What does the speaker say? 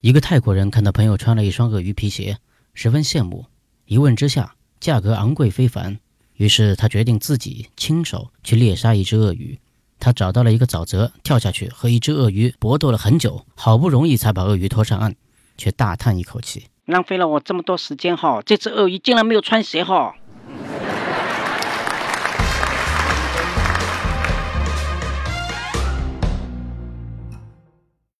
一个泰国人看到朋友穿了一双鳄鱼皮鞋十分羡慕。一问之下价格昂贵非凡。于是他决定自己亲手去猎杀一只鳄鱼。他找到了一个沼泽跳下去和一只鳄鱼搏斗了很久好不容易才把鳄鱼拖上岸却大叹一口气。浪费了我这么多时间哈这只鳄鱼竟然没有穿鞋哈。